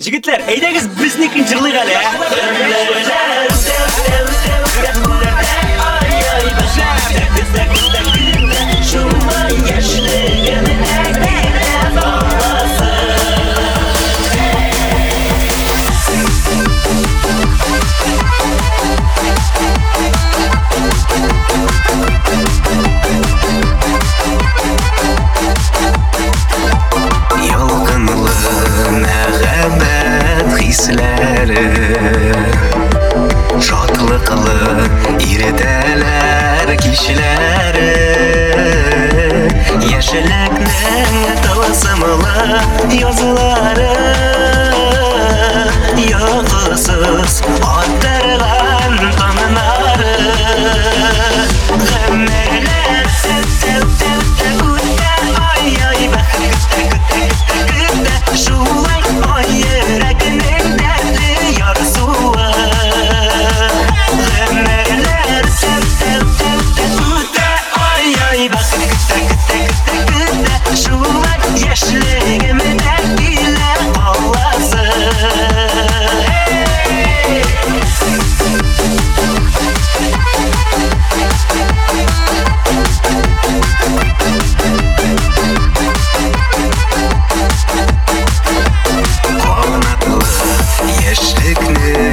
жігіттер эйдеңіз біздікін жырлайық әлі sesleri Şatlıklı irdeler kişileri Yeşilek ne tılsımlı yazıları. Sickness